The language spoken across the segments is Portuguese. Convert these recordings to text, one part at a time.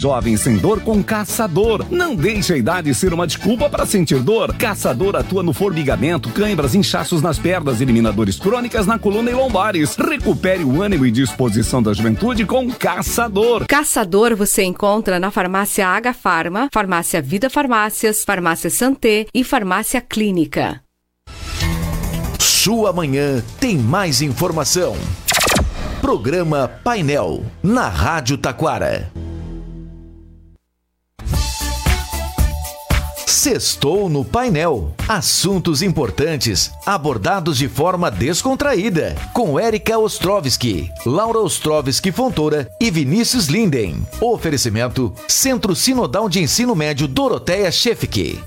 Jovem sem dor com Caçador. Não deixe a idade ser uma desculpa para sentir dor. Caçador atua no formigamento, cãibras, inchaços nas pernas, eliminadores crônicas na coluna e lombares. Recupere o ânimo e disposição da juventude com Caçador. Caçador você encontra na farmácia H Farma, farmácia Vida Farmácias, farmácia Santé e farmácia Clínica. Sua manhã tem mais informação. Programa Painel na Rádio Taquara. Sextou no painel. Assuntos importantes abordados de forma descontraída. Com Érica Ostrovski, Laura Ostrovski Fontoura e Vinícius Linden. Oferecimento Centro Sinodal de Ensino Médio Doroteia Chefke.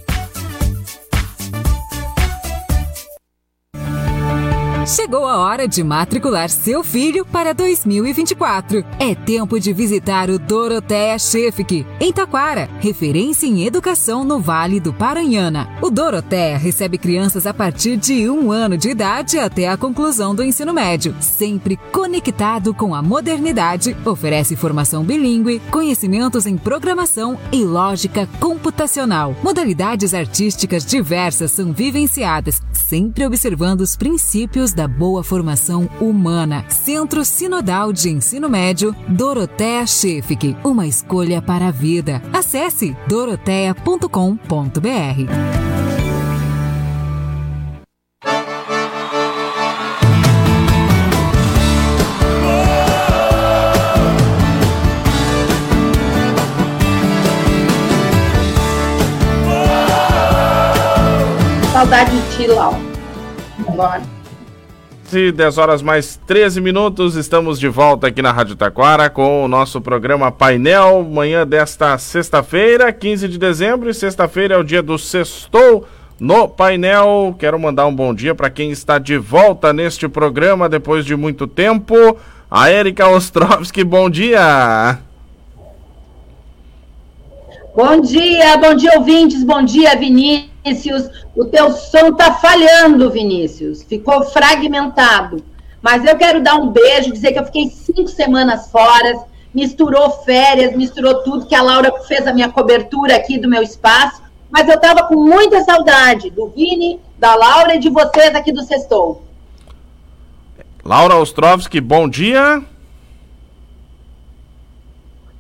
Chegou a hora de matricular seu filho para 2024. É tempo de visitar o Doroteia Chefik, em Taquara, referência em educação no Vale do Paranhana. O Doroteia recebe crianças a partir de um ano de idade até a conclusão do ensino médio, sempre conectado com a modernidade, oferece formação bilíngue, conhecimentos em programação e lógica computacional. Modalidades artísticas diversas são vivenciadas, sempre observando os princípios da boa formação humana. Centro Sinodal de Ensino Médio, Dorotea Chefik, uma escolha para a vida. Acesse dorotea.com.br. Saudade de ti, Lau. Bora. 10 horas mais 13 minutos, estamos de volta aqui na Rádio Taquara com o nosso programa Painel, manhã desta sexta-feira, 15 de dezembro, e sexta-feira é o dia do Sextou no painel. Quero mandar um bom dia para quem está de volta neste programa depois de muito tempo. A Erika Ostrovski, bom dia! Bom dia, bom dia, ouvintes, bom dia, Vinícius. Vinícius, o teu som tá falhando, Vinícius. Ficou fragmentado. Mas eu quero dar um beijo, dizer que eu fiquei cinco semanas fora, misturou férias, misturou tudo, que a Laura fez a minha cobertura aqui do meu espaço. Mas eu tava com muita saudade do Vini, da Laura e de vocês aqui do Sextou. Laura Ostrovski, bom dia.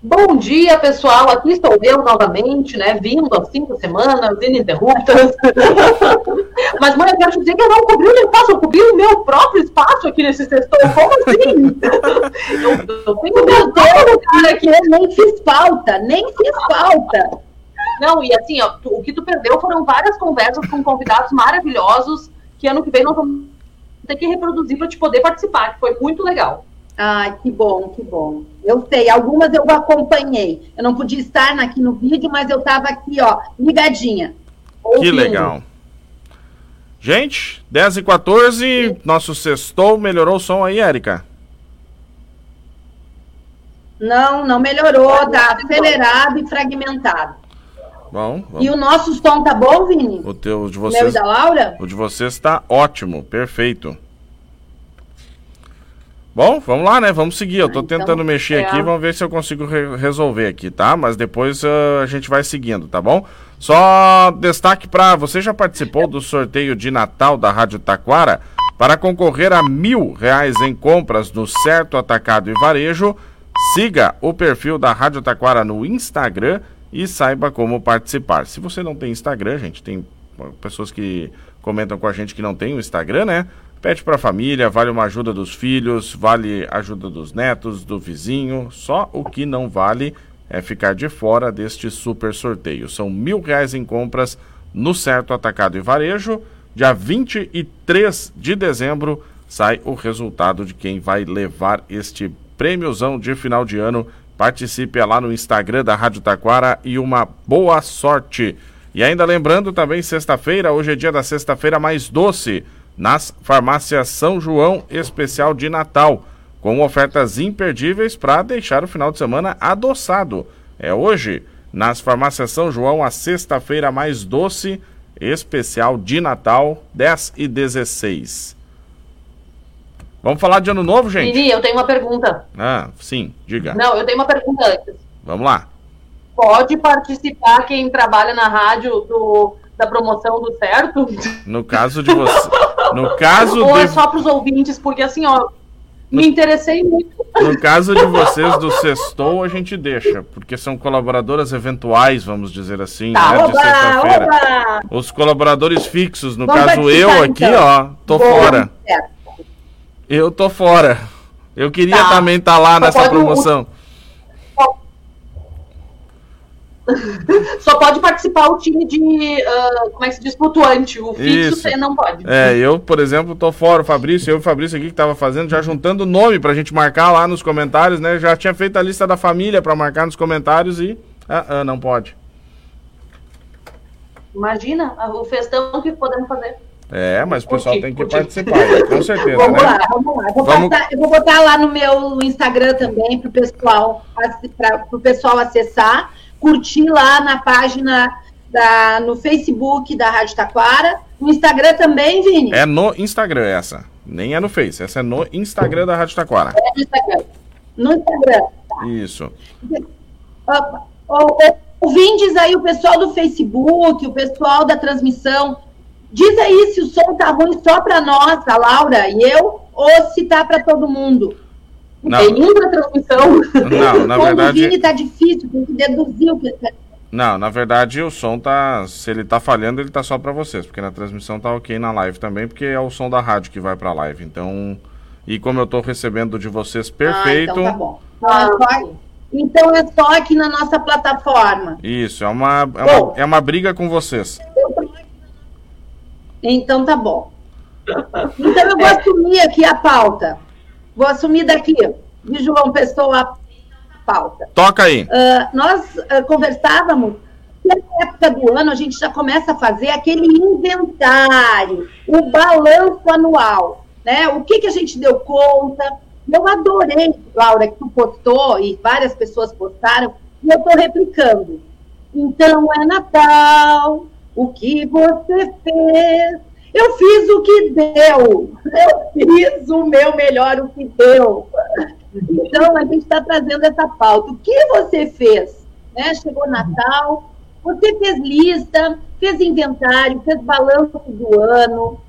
Bom dia, pessoal. Aqui estou eu novamente, né? Vindo há cinco semanas, ininterruptas. Mas, mãe, eu quero te dizer que eu não cobri o meu espaço, eu cobri o meu próprio espaço aqui nesse setor. Como assim? eu, eu tenho meu Deus, cara, que eu nem fiz falta, nem fiz falta. Não, e assim, ó, o que tu perdeu foram várias conversas com convidados maravilhosos que ano que vem nós vamos ter que reproduzir para te poder participar, que foi muito legal. Ai, que bom, que bom. Eu sei, algumas eu acompanhei. Eu não podia estar aqui no vídeo, mas eu estava aqui, ó, ligadinha. Ouvindo. Que legal. Gente, 10 e 14 Sim. nosso sextou. Melhorou o som aí, Érica? Não, não melhorou. Tá acelerado e fragmentado. Bom, E o nosso som tá bom, Vini? O teu, de vocês, Meu e da Laura? O de vocês está ótimo, perfeito. Bom, vamos lá, né? Vamos seguir. Eu tô então, tentando mexer é. aqui, vamos ver se eu consigo re resolver aqui, tá? Mas depois uh, a gente vai seguindo, tá bom? Só destaque para você já participou do sorteio de Natal da Rádio Taquara para concorrer a mil reais em compras no Certo Atacado e Varejo. Siga o perfil da Rádio Taquara no Instagram e saiba como participar. Se você não tem Instagram, gente, tem pessoas que comentam com a gente que não tem o Instagram, né? Pede para a família, vale uma ajuda dos filhos, vale ajuda dos netos, do vizinho. Só o que não vale é ficar de fora deste super sorteio. São mil reais em compras no Certo Atacado e Varejo. Dia 23 de dezembro sai o resultado de quem vai levar este prêmiozão de final de ano. Participe lá no Instagram da Rádio Taquara e uma boa sorte. E ainda lembrando também, sexta-feira, hoje é dia da sexta-feira mais doce nas farmácias São João Especial de Natal, com ofertas imperdíveis para deixar o final de semana adoçado. É hoje, nas farmácias São João, a sexta-feira mais doce, especial de Natal, 10 e 16. Vamos falar de ano novo, gente? Vini, eu tenho uma pergunta. Ah, sim, diga. Não, eu tenho uma pergunta antes. Vamos lá. pode participar quem trabalha na rádio do, da promoção do certo? No caso de você. No caso Ou de... é só para os ouvintes, porque assim, ó, me interessei muito. No caso de vocês do Sextou, a gente deixa, porque são colaboradoras eventuais, vamos dizer assim, Tá, né, de oba, sexta-feira. oba! Os colaboradores fixos, no Vamos caso eu participar, aqui, então. ó, tô Boa, fora. certo. Eu tô fora. Eu queria Tá. também estar lá Só nessa promoção. Só pode participar o time de, ah, como é que se diz, flutuante. O fixo Isso. você não pode. É, eu, por exemplo, tô fora. O Fabrício, eu e o Fabrício aqui que tava fazendo, já juntando nome pra gente marcar lá nos comentários, né? Já tinha feito a lista da família pra marcar nos comentários e. Ah, ah, não pode. Imagina o festão que podemos fazer. É, mas o pessoal tem que participar, com certeza, Vamos né? lá, vamos lá. Eu vou, Vamos- passar- eu vou botar lá no meu Instagram também para o pessoal, o pessoal acessar, curtir lá na página da, no Facebook da Rádio Taquara. No Instagram também, Vini? É no Instagram essa. Nem é no Face, essa é no Instagram da Rádio Taquara. É no Instagram. No Instagram. Isso. Ó, ó, Ouvintes aí, o pessoal do Facebook, o pessoal da transmissão, diz aí se o som tá ruim só para nós, a Laura e eu, ou se tá para todo mundo. Não, Tem outra transmissão. não, na o verdade. Vini tá difícil, tem que deduzir o que tá- Não, na verdade o som tá. Se ele tá falhando, ele tá só pra vocês. Porque na transmissão tá ok na live também, porque é o som da rádio que vai pra live. Então. E como eu tô recebendo de vocês perfeito. Ah, então tá bom. Então é, só, então é só aqui na nossa plataforma. Isso, é uma, é, uma, é uma briga com vocês. Então tá bom. Então eu vou assumir aqui a pauta. Vou assumir daqui, de João Pessoa, a pauta. Toca aí. Ah, nós ah, conversávamos que na época do ano a gente já começa a fazer aquele inventário, o balanço anual, né? O que, que a gente deu conta. Eu adorei, Laura, que tu postou e várias pessoas postaram, e eu estou replicando. Então é Natal, o que você fez? Eu fiz o que deu, eu fiz o meu melhor, o que deu. Então, a gente está trazendo essa pauta. O que você fez? Né? Chegou Natal, você fez lista, fez inventário, fez balanço do ano.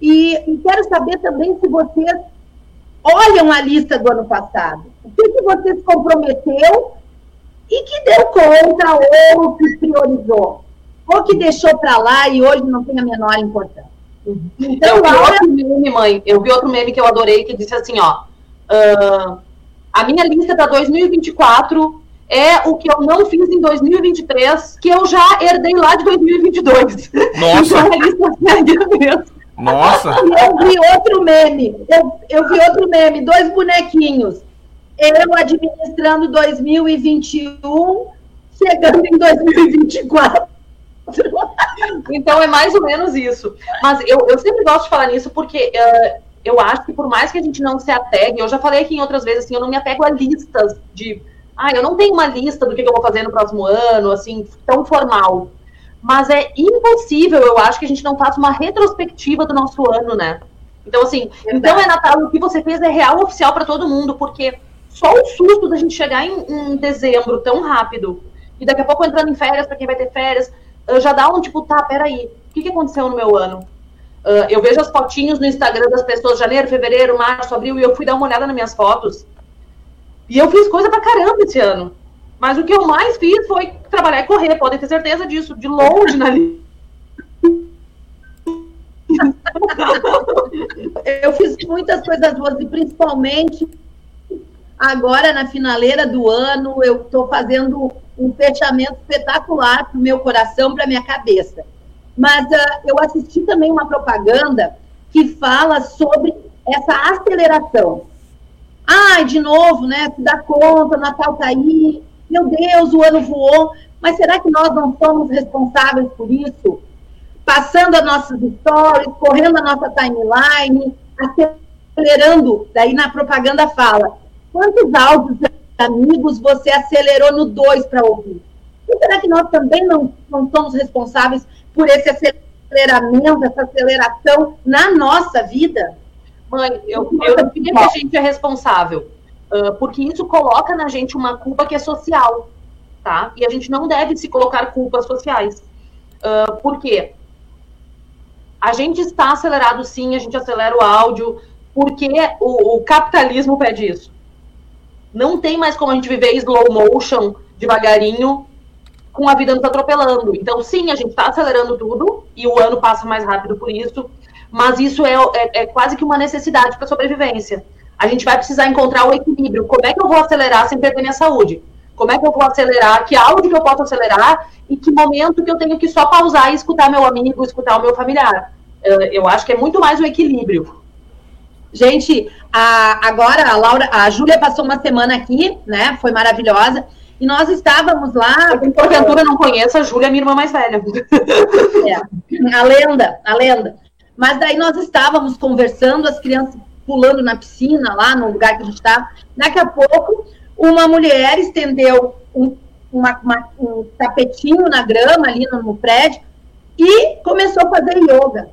E, e quero saber também se vocês olham a lista do ano passado. O que, que você se comprometeu e que deu conta ou que priorizou? Ou que deixou para lá e hoje não tem a menor importância. Então, eu vi Laura, outro meme, mãe. Eu vi outro meme que eu adorei que disse assim, ó. ah, a minha lista para 2024 é o que eu não fiz em 2023, que eu já herdei lá de 2022. Nossa. Então a lista segue a mesma. Nossa! Eu vi outro meme. Eu, eu vi outro meme, dois bonequinhos. Eu administrando 2021, chegando em 2024. Então é mais ou menos isso. Mas eu, eu sempre gosto de falar nisso porque eh, eu acho que por mais que a gente não se apegue, eu já falei aqui em outras vezes assim, eu não me apego a listas de. Ah, eu não tenho uma lista do que, eu vou fazer no próximo ano, assim, tão formal. Mas é impossível, eu acho, que a gente não faça uma retrospectiva do nosso ano, né? Então, assim, então é Natal, o que você fez é real oficial para todo mundo, porque só o susto da gente chegar em, em dezembro tão rápido, e daqui a pouco entrando em férias, para quem vai ter férias, já dá um tipo, tá, peraí, o que, que aconteceu no meu ano? Ah, eu vejo as fotinhos no Instagram das pessoas, janeiro, fevereiro, março, abril, e eu fui dar uma olhada nas minhas fotos. E eu fiz coisa pra caramba esse ano. Mas o que eu mais fiz foi trabalhar e correr, podem ter certeza disso, de longe na lista. Eu fiz muitas coisas boas e principalmente agora na finaleira do ano eu estou fazendo um fechamento espetacular para o meu coração, para minha cabeça. Mas ah, eu assisti também uma propaganda que fala sobre essa aceleração. Ai, de novo, né? Se dá conta, Natal tá aí, meu Deus, o ano voou. Mas será que nós não somos responsáveis por isso? Passando as nossas stories, correndo a nossa timeline, acelerando. Daí na propaganda fala: quantos áudios amigos você acelerou no 2 para ouvir? E será que nós também não, não somos responsáveis por esse aceleramento, essa aceleração na nossa vida? Mãe, eu, eu diria que a gente é responsável, porque isso coloca na gente uma culpa que é social. tá? E a gente não deve se colocar culpas sociais. Uh, por quê? A gente está acelerado sim, a gente acelera o áudio, porque o, o capitalismo pede isso. Não tem mais como a gente viver slow motion, devagarinho, com a vida nos atropelando. Então, sim, a gente está acelerando tudo e o ano passa mais rápido por isso, mas isso é, é, é quase que uma necessidade para sobrevivência. A gente vai precisar encontrar o equilíbrio. Como é que eu vou acelerar sem perder minha saúde? Como é que eu vou acelerar? Que áudio que eu posso acelerar? E que momento que eu tenho que só pausar e escutar meu amigo, escutar o meu familiar? Eu acho que é muito mais o equilíbrio. Gente, a, agora a Laura, a Júlia passou uma semana aqui, né? Foi maravilhosa. E nós estávamos lá. Eu, porventura não conheço a Júlia, minha irmã mais velha. É, a lenda, a lenda. Mas daí nós estávamos conversando, as crianças pulando na piscina, lá no lugar que a gente estava. Daqui a pouco, uma mulher estendeu um, uma, uma, um tapetinho na grama ali no, no prédio e começou a fazer yoga.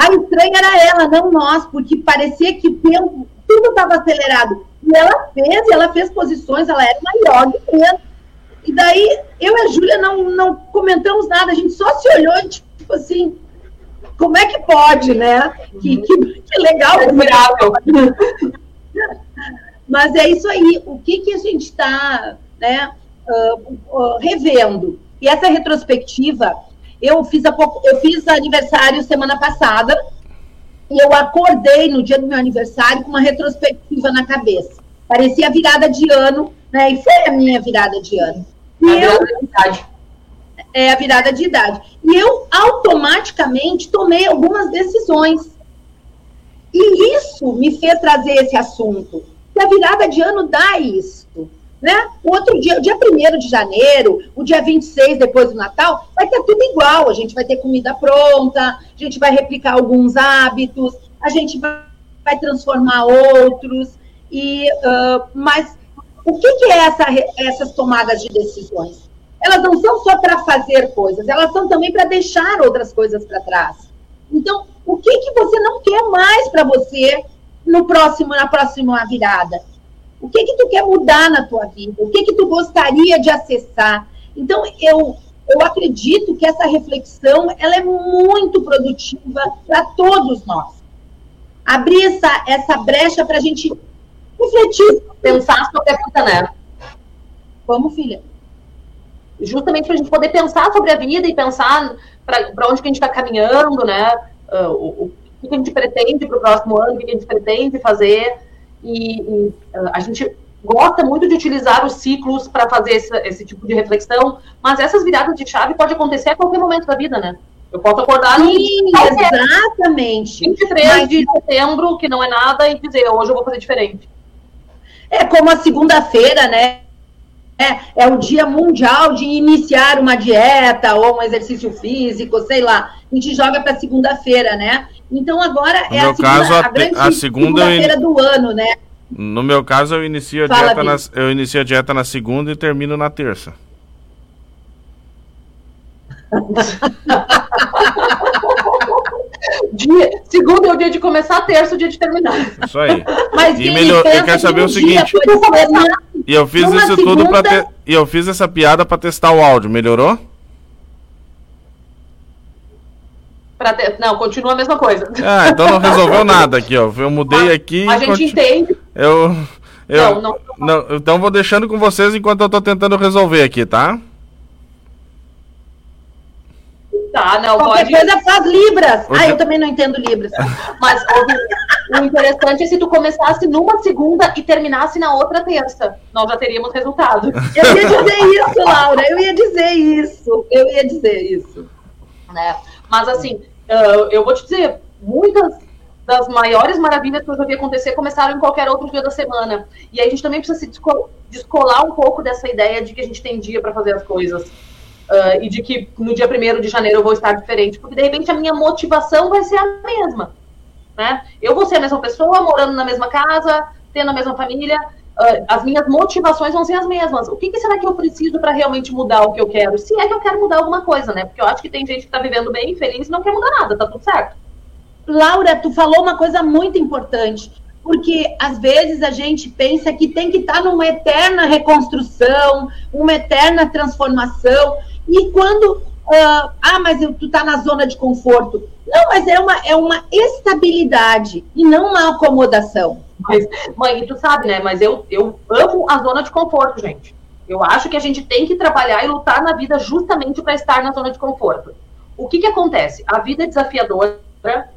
A estranha era ela, não nós, porque parecia que o tempo, tudo estava acelerado. E ela fez, e ela fez posições, ela era uma yoga mesmo. E daí, eu e a Júlia não, não comentamos nada, a gente só se olhou, tipo assim, como é que pode, né? Que, que, que legal. É Mas é isso aí, o que, que a gente está né, uh, uh, revendo? E essa retrospectiva eu fiz, a pouco, eu fiz aniversário semana passada e eu acordei no dia do meu aniversário com uma retrospectiva na cabeça. Parecia a virada de ano, né? E foi a minha virada de ano. E a eu, virada de idade. É a virada de idade. E eu automaticamente tomei algumas decisões. E isso me fez trazer esse assunto. E a virada de ano dá isso. Né? O outro dia, o dia 1 de janeiro, o dia 26, depois do Natal, vai ter tudo igual. A gente vai ter comida pronta, a gente vai replicar alguns hábitos, a gente vai, vai transformar outros. E, uh, mas o que, que é essa, essas tomadas de decisões? Elas não são só para fazer coisas, elas são também para deixar outras coisas para trás. Então, o que, que você não quer mais para você no próximo, na próxima virada? O que que tu quer mudar na tua vida? O que que tu gostaria de acessar? Então, eu, eu acredito que essa reflexão ela é muito produtiva para todos nós. Abrir essa, essa brecha para a gente refletir. Pensar sobre a vida, né? Como, filha? Justamente para a gente poder pensar sobre a vida e pensar para onde que a gente está caminhando, né? Uh, o, o, que a gente pretende para o próximo ano, o que a gente pretende fazer e, e ah, a gente gosta muito de utilizar os ciclos para fazer esse, esse, tipo de reflexão, mas essas viradas de chave pode acontecer a qualquer momento da vida, né? Eu posso acordar Sim, exatamente. 23 mas... de setembro, que não é nada, e dizer, hoje eu vou fazer diferente. É como a segunda-feira, né? É, é o dia mundial de iniciar uma dieta ou um exercício físico, sei lá. A gente joga para segunda-feira, né? Então agora no é a segunda, caso, a, a grande a segunda feira in... do ano, né? No meu caso, eu inicio, a Fala, dieta na, eu inicio a dieta na segunda e termino na terça. dia, segunda é o dia de começar, terça é o dia de terminar. Isso aí. Mas e melhor, eu quero saber o seguinte. E eu fiz isso segunda... tudo para te... e eu fiz essa piada para testar o áudio, melhorou? Ter... Não, continua a mesma coisa. Ah, então não resolveu nada aqui, ó. Eu mudei aqui. A gente continu... entende. Eu, eu não, não, não, Então vou deixando com vocês enquanto eu tô tentando resolver aqui, tá? Tá, não, Qualquer pode... coisa faz Libras. Ah, eu também não entendo Libras. Mas o interessante é se tu começasse numa segunda e terminasse na outra terça. Nós já teríamos resultado. Eu ia dizer isso, Laura. Eu ia dizer isso. Eu ia dizer isso. Né? Mas assim, eu vou te dizer, muitas das maiores maravilhas que eu já vi acontecer começaram em qualquer outro dia da semana. E aí a gente também precisa se descolar um pouco dessa ideia de que a gente tem dia para fazer as coisas. Uh, e de que no dia 1 de janeiro eu vou estar diferente. Porque de repente a minha motivação vai ser a mesma. Né? Eu vou ser a mesma pessoa, morando na mesma casa, tendo a mesma família, uh, as minhas motivações vão ser as mesmas. O que, que será que eu preciso para realmente mudar o que eu quero? Se é que eu quero mudar alguma coisa, né? Porque eu acho que tem gente que está vivendo bem, feliz e não quer mudar nada, tá tudo certo. Laura, tu falou uma coisa muito importante. porque às vezes a gente pensa que tem que estar numa eterna reconstrução, uma eterna transformação, e quando, uh, ah, mas eu, tu está na zona de conforto. Não, mas é uma, é uma estabilidade e não uma acomodação. Mas, mãe, tu sabe, né? Mas eu, eu amo a zona de conforto, gente. Eu acho que a gente tem que trabalhar e lutar na vida justamente para estar na zona de conforto. O que, que acontece? A vida é desafiadora,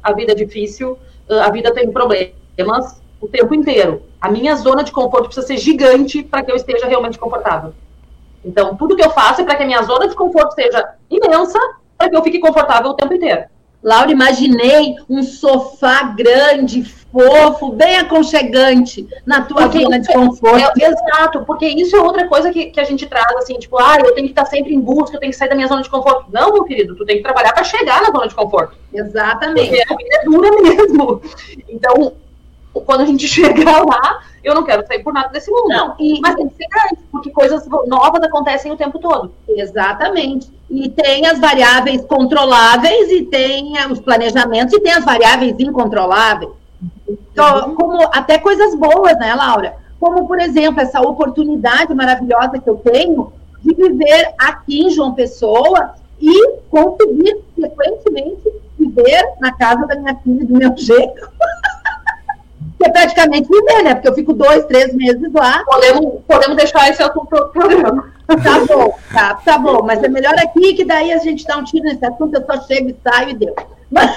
a vida é difícil, a vida tem problemas o tempo inteiro. A minha zona de conforto precisa ser gigante para que eu esteja realmente confortável. Então, tudo que eu faço é para que a minha zona de conforto seja imensa, para que eu fique confortável o tempo inteiro. Laura, imaginei um sofá grande, fofo, bem aconchegante na tua porque zona de conforto. É, exato, porque isso é outra coisa que, que a gente traz, assim, tipo, ah, eu tenho que estar sempre em busca, eu tenho que sair da minha zona de conforto. Não, meu querido, tu tem que trabalhar para chegar na zona de conforto. Exatamente. Porque a vida é dura mesmo. Então, quando a gente chegar lá, eu não quero sair por nada desse mundo. Não, e, mas tem que ser grande, porque coisas novas acontecem o tempo todo. Exatamente. E tem as variáveis controláveis e tem os planejamentos e tem as variáveis incontroláveis. Então, uhum. como até coisas boas, né, Laura? Como, por exemplo, essa oportunidade maravilhosa que eu tenho de viver aqui em João Pessoa e conseguir, frequentemente, viver na casa da minha filha do meu jeito. Que é praticamente viver, né? Porque eu fico dois, três meses lá. Podemos, podemos deixar esse assunto para programa. Tá bom, tá, tá bom. Mas é melhor aqui que daí a gente dá um tiro nesse assunto, eu só chego e saio e deu. Mas,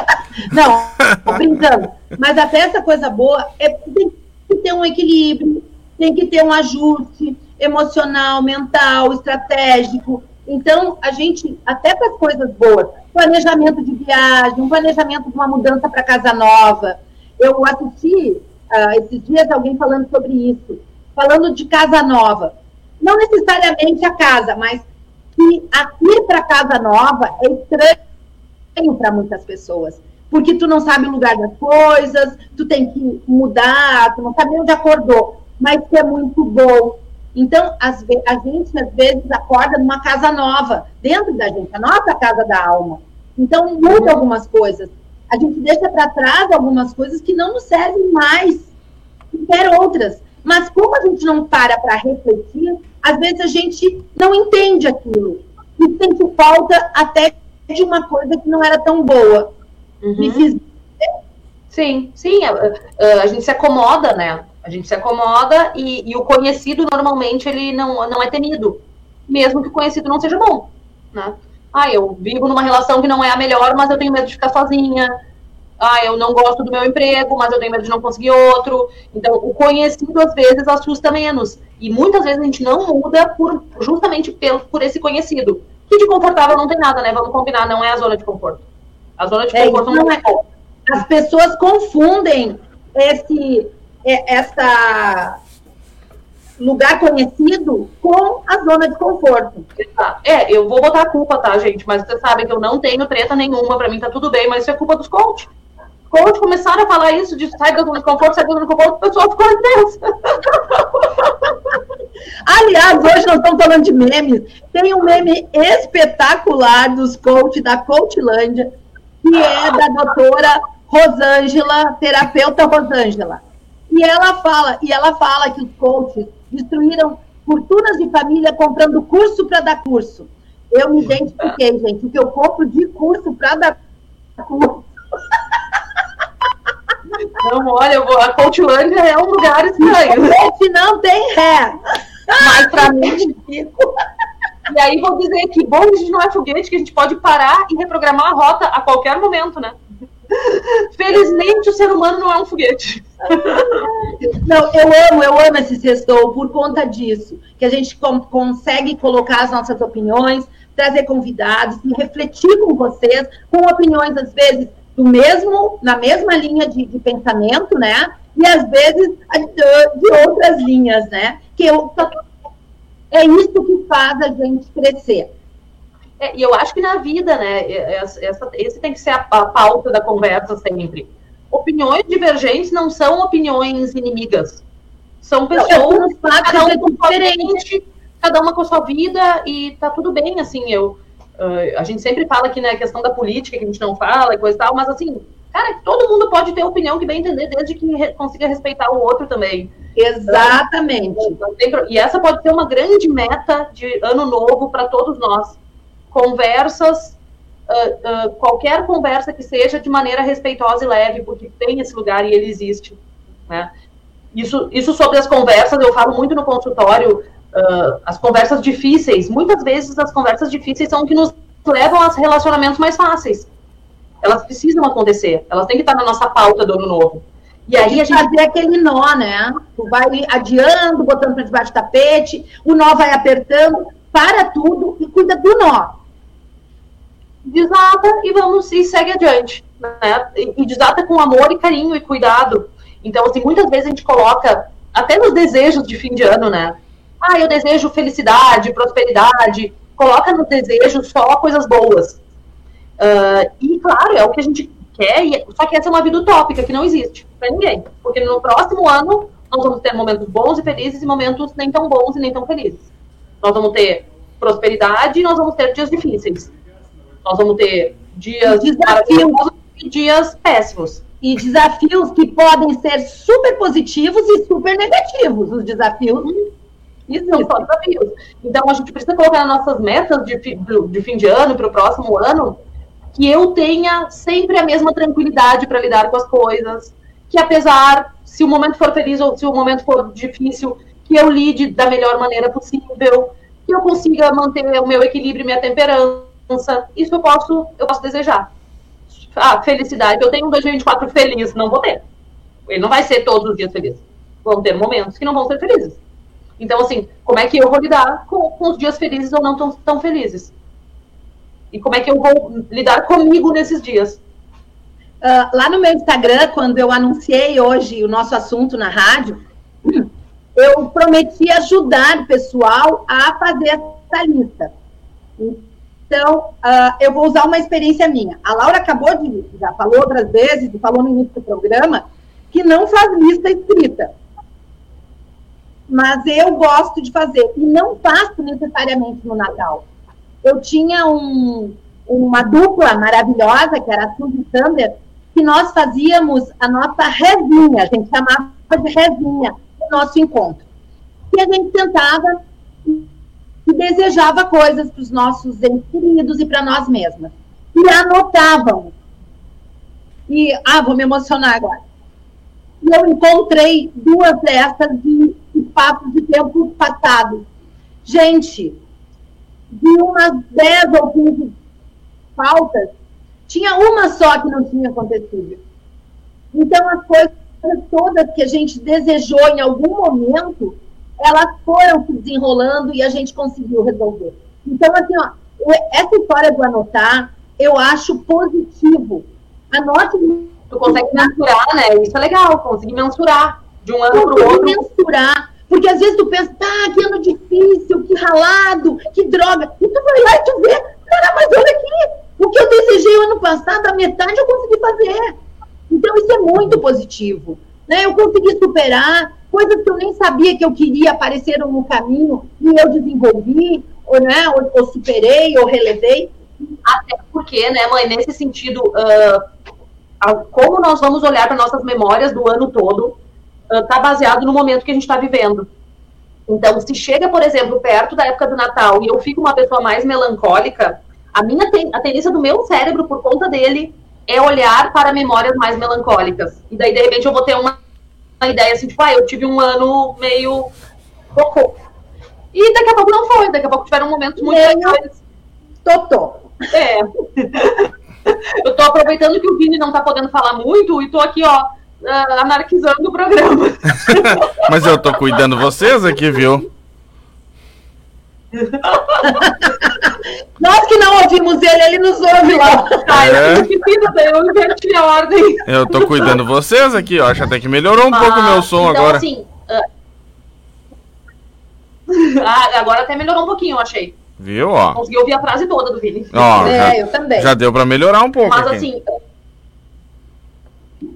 não, tô brincando. Mas até essa coisa boa é tem que ter um equilíbrio, tem que ter um ajuste emocional, mental, estratégico. Então, a gente, até para as coisas boas, planejamento de viagem, um planejamento de uma mudança para casa nova, eu assisti uh, esses dias alguém falando sobre isso, falando de casa nova. Não necessariamente a casa, mas que aqui para casa nova é estranho para muitas pessoas. Porque tu não sabe o lugar das coisas, tu tem que mudar, tu não sabe onde acordou, mas que é muito bom. Então, as, a gente às vezes acorda numa casa nova, dentro da gente, a nossa casa da alma. Então, muda algumas coisas a gente deixa para trás algumas coisas que não nos servem mais, quer outras. Mas como a gente não para para refletir, às vezes a gente não entende aquilo. E sente falta até de uma coisa que não era tão boa. Uhum. Fiz... Sim, sim. A, a, a, gente se acomoda, né? A gente se acomoda e, e, o conhecido normalmente ele não, não é temido. Mesmo que o conhecido não seja bom, né? Ah, eu vivo numa relação que não é a melhor, mas eu tenho medo de ficar sozinha. Ah, eu não gosto do meu emprego, mas eu tenho medo de não conseguir outro. Então, o conhecido às vezes assusta menos. E muitas vezes a gente não muda por, justamente pelo, por esse conhecido. Que de confortável não tem nada, né? Vamos combinar, não é a zona de conforto. A zona de é, conforto não, não é. As pessoas confundem esse, é, essa lugar conhecido com a zona de conforto. É, eu vou botar a culpa, tá, gente? Mas vocês sabem que eu não tenho treta nenhuma, pra mim tá tudo bem, mas isso é culpa dos coaches. Coach começaram a falar isso de sai da zona de conforto, sai da zona de conforto, o pessoal ficou intenso. Aliás, hoje nós estamos falando de memes. Tem um meme espetacular dos coaches da Coachlândia, que é da doutora Rosângela, terapeuta Rosângela. E ela fala, e ela fala que os coaches destruíram fortunas de família comprando curso para dar curso. Eu me identifiquei, gente, o que eu compro de curso para dar curso. Não, olha, a Coachlândia é um lugar estranho. Gente, não tem ré. Mas para mim, fico. E aí vou dizer que bom que a gente não é foguete, que a gente pode parar e reprogramar a rota a qualquer momento, né? Felizmente o ser humano não é um foguete. Não, eu amo, eu amo esse sextou por conta disso. Que a gente consegue colocar as nossas opiniões, trazer convidados e refletir com vocês, com opiniões, às vezes, do mesmo, na mesma linha de, de pensamento, né? E às vezes de, de outras linhas, né? Que eu, é isso que faz a gente crescer. É, e eu acho que na vida, né, essa, esse tem que ser a, a pauta da conversa sempre. Opiniões divergentes não são opiniões inimigas. São pessoas, cada um com diferente, cada uma com a sua vida, e tá tudo bem, assim, eu, Uh, a gente sempre fala aqui, né, a questão da política, que a gente não fala e coisa e tal, mas assim, cara, todo mundo pode ter opinião que bem entender, desde que re consiga respeitar o outro também. Exatamente. Então, e essa pode ser uma grande meta de ano novo para todos nós. Conversas, uh, uh, qualquer conversa que seja de maneira respeitosa e leve, porque tem esse lugar e ele existe. Né? Isso, isso sobre as conversas, eu falo muito no consultório, uh, as conversas difíceis. Muitas vezes as conversas difíceis são que nos levam a relacionamentos mais fáceis. Elas precisam acontecer, elas têm que estar na nossa pauta do ano novo. E aí a gente fazer aquele nó, né? Tu vai adiando, botando para debaixo do tapete, o nó vai apertando, para tudo e cuida do nó. Desata e vamos e segue adiante, né? E, desata com amor e carinho e cuidado. Então, assim, muitas vezes a gente coloca até nos desejos de fim de ano, né? Ah, eu desejo felicidade, prosperidade. Coloca no desejo só coisas boas. Uh, e, claro, é o que a gente quer, e, só que essa é uma vida utópica que não existe para ninguém. Porque no próximo ano nós vamos ter momentos bons e felizes e momentos nem tão bons e nem tão felizes. Nós vamos ter prosperidade e nós vamos ter dias difíceis. Nós vamos ter dias desafios e dias péssimos. E desafios que podem ser super positivos e super negativos. Os desafios isso são só desafios. Então, a gente precisa colocar nas nossas metas de, de fim de ano, para o próximo ano, que eu tenha sempre a mesma tranquilidade para lidar com as coisas, que apesar, se o momento for feliz ou se o momento for difícil, que eu lide da melhor maneira possível, que eu consiga manter o meu equilíbrio e minha temperança. Isso eu posso, eu posso desejar. Ah, felicidade. Eu tenho um 2024 feliz, não vou ter. Ele não vai ser todos os dias feliz. Vão ter momentos que não vão ser felizes. Então, assim, como é que eu vou lidar com, com os dias felizes ou não tão, tão felizes? E como é que eu vou lidar comigo nesses dias? Uh, lá no meu Instagram, quando eu anunciei hoje o nosso assunto na rádio, eu prometi ajudar o pessoal a fazer essa lista. Então, uh, eu vou usar uma experiência minha. A Laura acabou de, já falou outras vezes, falou no início do programa, que não faz lista escrita mas eu gosto de fazer. E não faço necessariamente no Natal. Eu tinha um, uma dupla maravilhosa, que era a Suzy Sander, que nós fazíamos a nossa resinha, a gente chamava de resinha, o nosso encontro. E a gente sentava e desejava coisas para os nossos queridos e para nós mesmas. E anotávamos. E, ah, vou me emocionar agora. E eu encontrei duas dessas de papos de tempo passado. Gente, de umas 10 ou 15 faltas, tinha uma só que não tinha acontecido. Então, as coisas todas que a gente desejou em algum momento, elas foram se desenrolando e a gente conseguiu resolver. Então, assim, ó, essa história do anotar, eu acho positivo. Anote. Tu consegue mensurar, né? Isso é legal, conseguir mensurar de um ano para o outro. mensurar. Porque às vezes tu pensa, tá, que ano difícil, que ralado, que droga. E tu vai lá e tu vê, cara, mas olha aqui, o que eu desejei o ano passado, a metade eu consegui fazer. Então isso é muito positivo. Né? Eu consegui superar coisas que eu nem sabia que eu queria apareceram no caminho e eu desenvolvi, ou, né, ou, ou superei, ou relevei. Até porque, né, mãe, nesse sentido, uh, como nós vamos olhar para nossas memórias do ano todo, está baseado no momento que a gente está vivendo. Então, se chega, por exemplo, perto da época do Natal e eu fico uma pessoa mais melancólica, a minha ten a tendência do meu cérebro, por conta dele, é olhar para memórias mais melancólicas. E daí, de repente, eu vou ter uma, uma ideia assim, tipo, ah, eu tive um ano meio cocô. E daqui a pouco não foi, daqui a pouco tiveram momentos muito legais. Totó. É. eu tô aproveitando que o Vini não tá podendo falar muito e tô aqui, ó, uh, anarquizando o programa. Mas eu tô cuidando vocês aqui, viu? Nós que não ouvimos ele, ele nos ouve lá. É? eu inverti a ordem. Eu tô cuidando vocês aqui, ó. Acho até que melhorou um ah, pouco o meu som então, agora. Assim, uh... ah, agora até melhorou um pouquinho, eu achei. Viu, ó? Consegui ouvir a frase toda do Vini. Ó, é, já, eu também. Já deu pra melhorar um pouco. Mas aqui. assim,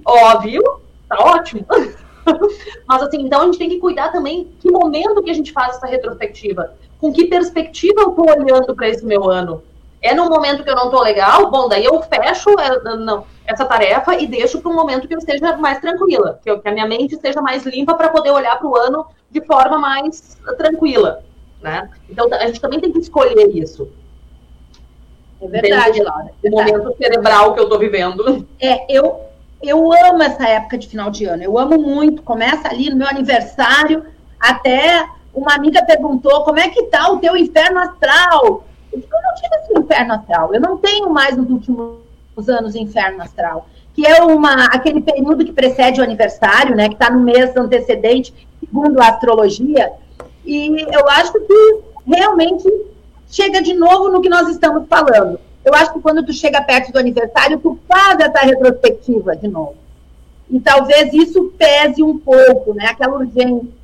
Óbvio, tá ótimo. Mas assim, então a gente tem que cuidar também que momento que a gente faz essa retrospectiva. Com que perspectiva eu tô olhando para esse meu ano? É no momento que eu não estou legal, bom, daí eu fecho é, não, essa tarefa e deixo para um momento que eu esteja mais tranquila, que, eu, que a minha mente esteja mais limpa para poder olhar para o ano de forma mais tranquila, né? Então a gente também tem que escolher isso. É verdade, Laura. O momento cerebral que eu estou vivendo. É, eu, eu amo essa época de final de ano. Eu amo muito. Começa ali no meu aniversário, até uma amiga perguntou como é que tá o teu inferno astral. Eu digo, eu não tive esse inferno astral. Eu não tenho mais nos últimos anos inferno astral. Que é uma, aquele período que precede o aniversário, né? Que está no mês antecedente, segundo a astrologia. E eu acho que realmente chega de novo no que nós estamos falando. Eu acho que quando tu chega perto do aniversário, tu faz essa retrospectiva de novo. E talvez isso pese um pouco, né? Aquela urgência.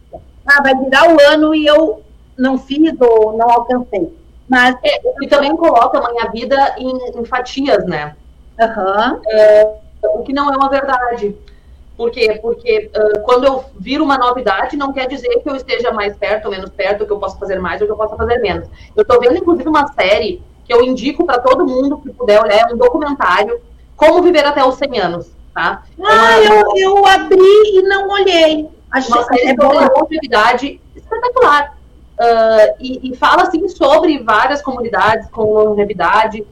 Ah, vai virar o ano e eu não fiz ou não alcancei. Mas é, e também coloca a minha vida em, em fatias, né? Uhum. É, o que não é uma verdade. Por quê? Porque uh, quando eu viro uma novidade, não quer dizer que eu esteja mais perto ou menos perto, que eu possa fazer mais ou que eu possa fazer menos. Eu estou vendo, inclusive, uma série que eu indico para todo mundo que puder olhar, é um documentário, Como Viver Até os 100 Anos, tá? Ah, é uma, eu, eu abri e não olhei. Achei uma série é sobre longevidade espetacular. Uh, e, e, fala, assim, sobre várias comunidades com longevidade.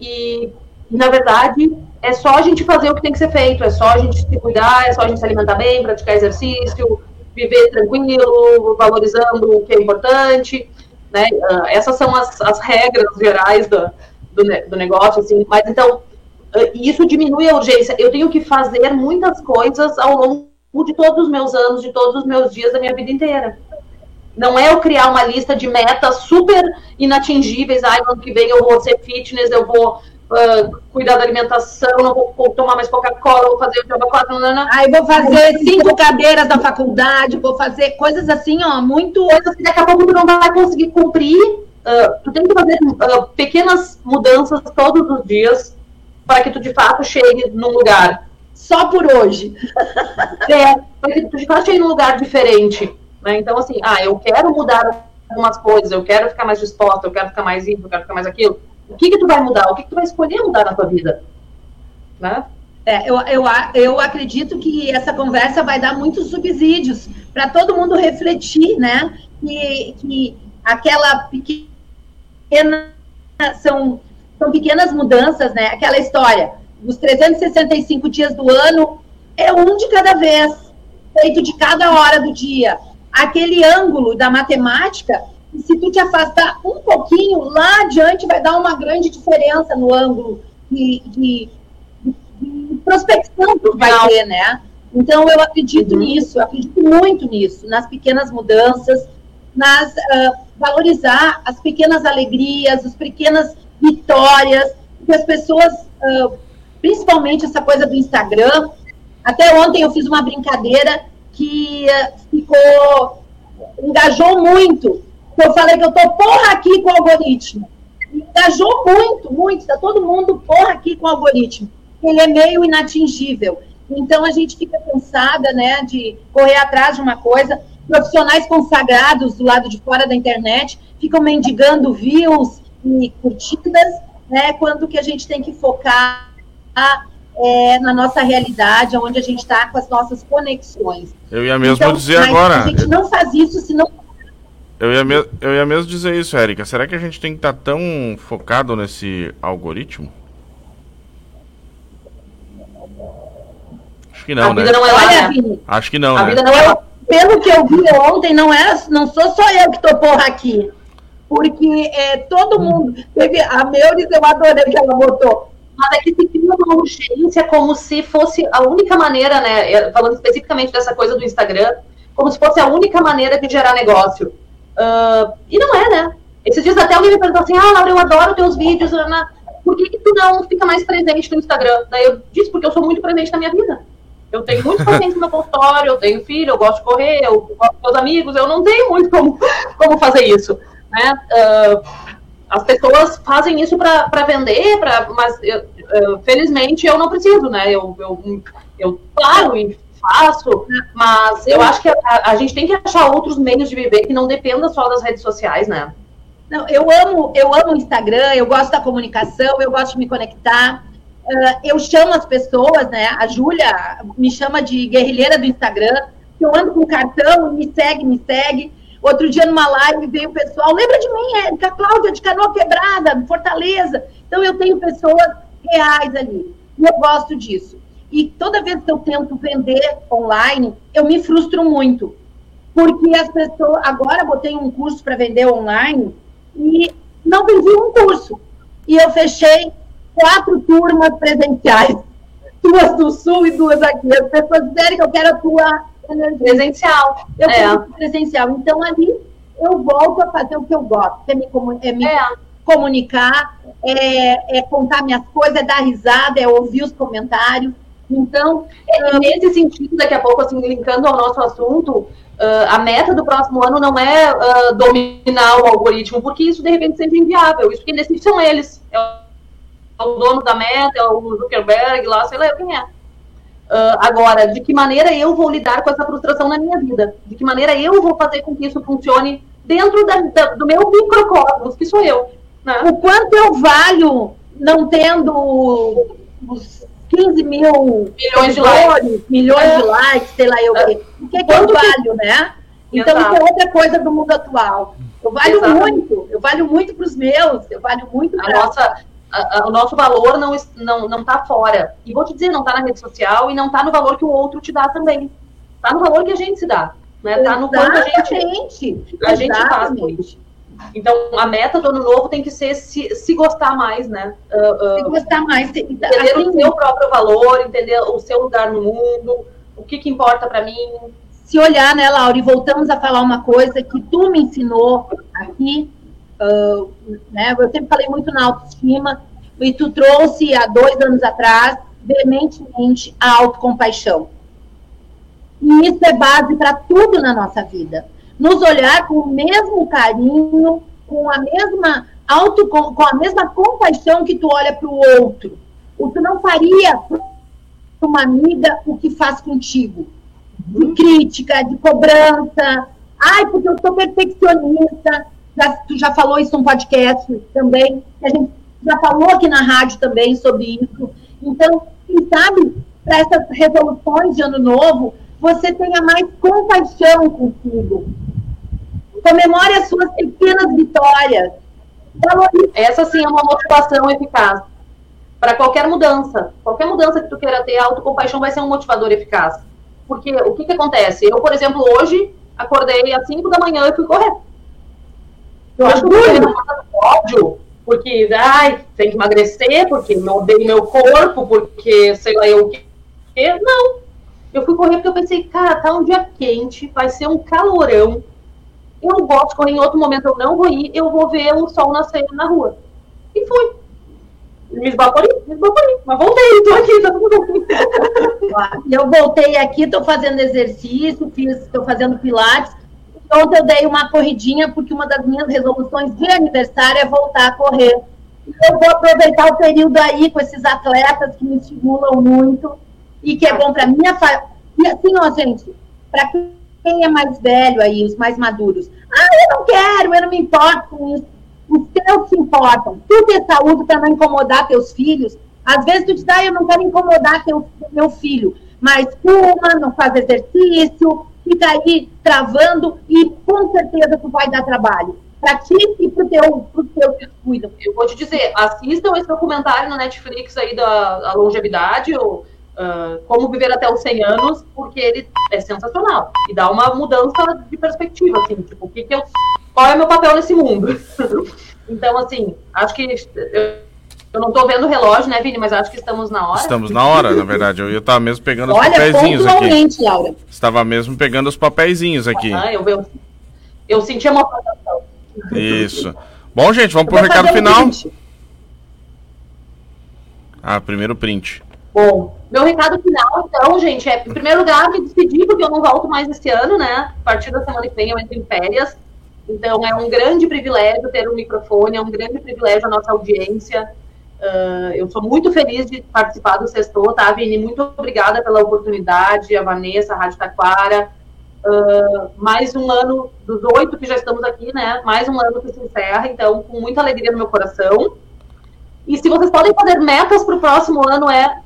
E, na verdade, é só a gente fazer o que tem que ser feito, é só a gente se cuidar, é só a gente se alimentar bem, praticar exercício, viver tranquilo, valorizando o que é importante, né? Uh, essas são as, as regras gerais do, do, do, negócio, assim. Mas então, uh, isso diminui a urgência. Eu tenho que fazer muitas coisas ao longo de todos os meus anos, de todos os meus dias da minha vida inteira. Não é eu criar uma lista de metas super inatingíveis. Ai, ano que vem eu vou ser fitness, eu vou uh, cuidar da alimentação, não vou, vou tomar mais Coca-Cola, vou fazer o jogo 4, não, não. Aí vou fazer cinco cadeiras da faculdade, vou fazer coisas assim, ó, muito. Coisas que daqui a pouco tu não vai conseguir cumprir. Uh, tu tem que fazer uh, pequenas mudanças todos os dias para que tu de fato chegue num lugar. Só por hoje. é, para fato chegue num lugar diferente. Né? Então, assim, ah, eu quero mudar algumas coisas, eu quero ficar mais disposta, eu quero ficar mais isso, eu quero ficar mais aquilo o que, que tu vai mudar? O que, que tu vai escolher mudar na tua vida? Né? É, eu, eu, eu acredito que essa conversa vai dar muitos subsídios para todo mundo refletir, né? Que, que aquela pequena são, são pequenas mudanças, né? Aquela história, os 365 dias do ano é um de cada vez, feito de cada hora do dia. Aquele ângulo da matemática se tu te afastar um pouquinho, lá adiante vai dar uma grande diferença no ângulo de, de, de prospecção que tu vai ter, né? Então, eu acredito uhum. nisso, eu acredito muito nisso, nas pequenas mudanças, nas uh, valorizar as pequenas alegrias, as pequenas vitórias, que as pessoas, uh, principalmente essa coisa do Instagram, até ontem eu fiz uma brincadeira que uh, ficou, engajou muito, eu falei que eu tô porra aqui com o algoritmo. Engajou muito, muito, está todo mundo porra aqui com o algoritmo. Ele é meio inatingível. Então a gente fica cansada, né, de correr atrás de uma coisa. Profissionais consagrados do lado de fora da internet ficam mendigando views e curtidas, né, quando que a gente tem que focar é, na nossa realidade, onde a gente está com as nossas conexões. Eu ia mesmo então, dizer agora. A gente não faz isso se não eu ia, me... eu ia mesmo dizer isso, Érica. Será que a gente tem que estar tá tão focado nesse algoritmo? Acho que não, a né? Vida não é lá, né? Acho que não, a né? Vida não é... Pelo que eu vi ontem, não, é, não sou só eu que tô porra aqui. Porque é, todo mundo. Teve, a Meuris, eu adorei que ela botou. Mas é que se cria uma urgência como se fosse a única maneira, né? É, falando especificamente dessa coisa do Instagram, como se fosse a única maneira de gerar negócio. Uh, e não é, né? Esses dias até alguém me perguntou assim, ah, Laura, eu adoro teus vídeos, Ana. Por que, que tu não fica mais presente no Instagram? Daí eu disse, porque eu sou muito presente na minha vida. Eu tenho muitos pacientes no meu consultório, eu tenho filho, eu gosto de correr, eu gosto dos meus amigos, eu não tenho muito como, como fazer isso. Né? Uh, as pessoas fazem isso para vender, pra, mas eu, uh, felizmente eu não preciso, né? Eu, eu, eu claro, faço, mas eu acho que a, a, gente tem que achar outros meios de viver que não dependa só das redes sociais, né? Não, eu amo, eu amo o Instagram, eu gosto da comunicação, eu gosto de me conectar. Uh, eu chamo as pessoas, né? A Júlia me chama de guerrilheira do Instagram, eu ando com cartão, me segue, me segue. Outro dia, numa live, veio o pessoal, lembra de mim, Érica, Cláudia, de Canoa Quebrada, Fortaleza. Então, eu tenho pessoas reais ali. E eu gosto disso. E toda vez que eu tento vender online, eu me frustro muito. Porque as pessoas. Agora, botei um curso para vender online e não vendi um curso. E eu fechei quatro turmas presenciais. Duas do Sul e duas aqui. As pessoas disseram que eu quero a tua presencial. Eu é. presencial. Então, ali, eu volto a fazer o que eu gosto, que é me, é me é. comunicar, é, é, contar minhas coisas, é dar risada, é ouvir os comentários. Então, é, nesse sentido, daqui a pouco, assim, linkando ao nosso assunto, Uh, a meta do próximo ano não é uh, dominar o algoritmo, porque isso de repente seja inviável. Isso que decidem são eles. É o dono da meta, é o Zuckerberg lá, sei lá quem é. Uh, agora, de que maneira eu vou lidar com essa frustração na minha vida? De que maneira eu vou fazer com que isso funcione dentro da, da, do meu microcosmos, que sou eu. Né? O quanto eu valho não tendo os 15 mil milhões de likes, milhões é. de likes, sei lá eu quê. O que, é que eu valho, né? Então, isso é outra coisa do mundo atual. Eu valho Exato. muito, eu valho muito para os meus, eu valho muito para. Nossa, a, a, o nosso valor não está não, não tá fora. E vou te dizer, não está na rede social e não está no valor que o outro te dá também. Está no valor que a gente se dá. Né? Tá no quanto a gente, a gente faz Então, a meta do ano novo tem que ser se, se gostar mais, né? Uh, uh, se gostar mais. Entender assim, o seu próprio valor, entender o seu lugar no mundo, o que, que importa para mim. Se olhar, né, Laura, e voltamos a falar uma coisa que tu me ensinou aqui, uh, né, eu sempre falei muito na autoestima, e tu trouxe há dois anos atrás, veementemente, a autocompaixão. E isso é base para tudo na nossa vida. Nos olhar com o mesmo carinho, com a mesma auto, com a mesma compaixão que tu olha para o outro. O que não faria para uma amiga o que faz contigo. De uhum. crítica, de cobrança. Ai, porque eu sou perfeccionista. Já, tu já falou isso no podcast também. A gente já falou aqui na rádio também sobre isso. Então, quem sabe, para essas resoluções de ano novo, você tenha mais compaixão consigo. Comemore as suas pequenas vitórias. Essa sim é uma motivação eficaz. Para qualquer mudança. Qualquer mudança que tu queira ter, a autocompaixão vai ser um motivador eficaz. Porque o que, que acontece? Eu, por exemplo, hoje acordei às 5 da manhã e fui correr. Eu acho que eu na do ódio, porque, ai, tem que emagrecer, porque não odeio meu corpo, porque sei lá eu o que. Não, eu fui correr porque eu pensei, cara, tá um dia quente, vai ser um calorão. Eu não gosto de correr em outro momento, eu não vou ir, eu vou ver o sol nascer na rua. E fui. Me esvaporei, me esvaporei. Mas voltei, tô aqui, tá tudo bem. Eu voltei aqui, tô fazendo exercício, fiz, tô fazendo pilates. Ontem eu dei uma corridinha, porque uma das minhas resoluções de aniversário é voltar a correr. Eu vou aproveitar o período aí com esses atletas que me estimulam muito e que é bom para minha família. E assim, ó, gente, para quem é mais velho aí, os mais maduros. Ah, eu não quero, eu não me importo com isso. Os teus se importam. Tu ter saúde para não incomodar teus filhos. Às vezes tu diz, ah, eu não quero incomodar teu, meu filho. Mas fuma, não faz exercício, fica aí travando e com certeza tu vai dar trabalho. Para ti e para teu, pro teu descuido. Eu vou te dizer, assistam esse documentário no Netflix aí da, da longevidade, ou uh, Como Viver Até os 100 Anos, porque ele é sensacional. E dá uma mudança de perspectiva, assim, tipo, o que, que eu, qual é o meu papel nesse mundo? então, assim, acho que eu, eu não estou vendo o relógio, né, Vini? Mas acho que estamos na hora. Estamos na hora, na verdade. Eu estava mesmo pegando os papeizinhos aqui. Laura. Estava mesmo pegando os papeizinhos aqui. Ah, eu, eu, eu senti a motivação. Isso. Bom, gente, vamos para o recado final. Ah, primeiro print. Bom, meu recado final, então, gente, é, em primeiro lugar, me despedir, porque eu não volto mais esse ano, né? A partir da semana que vem eu entro em férias. Então, é um grande privilégio ter um microfone, é um grande privilégio a nossa audiência. Uh, eu sou muito feliz de participar do Sextou, tá, Vini? Muito obrigada pela oportunidade, a Vanessa, a Rádio Taquara. Uh, mais um ano dos oito que já estamos aqui, né? Mais um ano que se encerra, então, com muita alegria no meu coração. E se vocês podem fazer metas para o próximo ano, é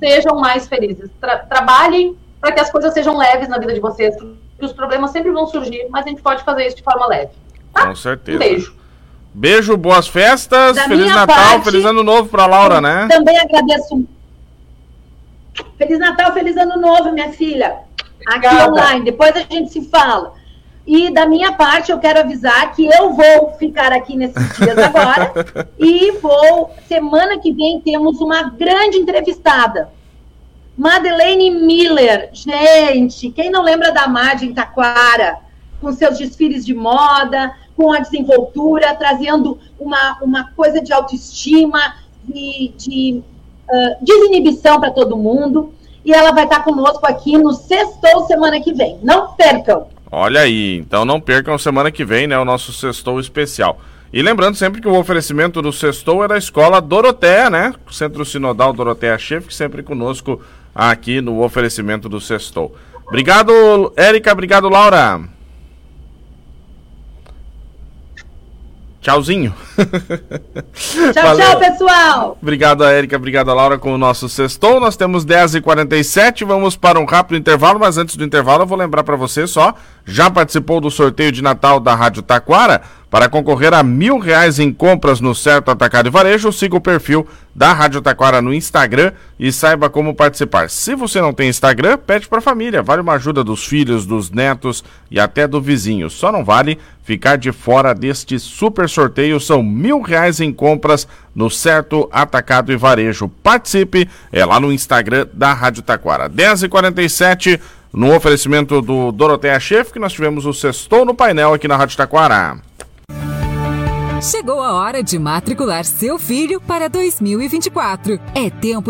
sejam mais felizes. Tra trabalhem para que as coisas sejam leves na vida de vocês, porque os problemas sempre vão surgir, mas a gente pode fazer isso de forma leve. Tá? Com certeza. Um beijo. Beijo, boas festas, da Feliz Natal, parte, Feliz Ano Novo para Laura, né? Também agradeço. Feliz Natal, Feliz Ano Novo, minha filha. Aqui Obrigada. online, depois a gente se fala. E da minha parte, eu quero avisar que eu vou ficar aqui nesses dias agora e vou. Semana que vem temos uma grande entrevistada. Madeleine Miller. Gente, quem não lembra da Mad em Taquara? Com seus desfiles de moda, com a desenvoltura, trazendo uma, uma coisa de autoestima, de, de uh, desinibição para todo mundo. E ela vai estar conosco aqui no Sextou semana que vem. Não percam! Olha aí, então não percam semana que vem, né, o nosso Sextou especial. E lembrando sempre que o oferecimento do Sextou é da Escola Doroteia, né? Centro Sinodal Doroteia Chef, sempre conosco aqui no oferecimento do Sextou. Obrigado, Érica. Obrigado, Laura. Tchauzinho. Tchau, tchau, pessoal. Obrigado, Érica. Obrigado, Laura, com o nosso sextou. Nós temos 10h47. Vamos para um rápido intervalo, mas antes do intervalo, eu vou lembrar para você só. Já participou do sorteio de Natal da Rádio Taquara? Para concorrer a mil reais em compras no Certo Atacado e Varejo, siga o perfil da Rádio Taquara no Instagram e saiba como participar. Se você não tem Instagram, pede para a família. Vale uma ajuda dos filhos, dos netos e até do vizinho. Só não vale ficar de fora deste super sorteio. São mil reais em compras no Certo Atacado e Varejo. Participe, é lá no Instagram da Rádio Taquara. 10h47, no oferecimento do Doroteia Chef, que nós tivemos o Sextou no painel aqui na Rádio Taquara. Chegou a hora de matricular seu filho para 2024. É tempo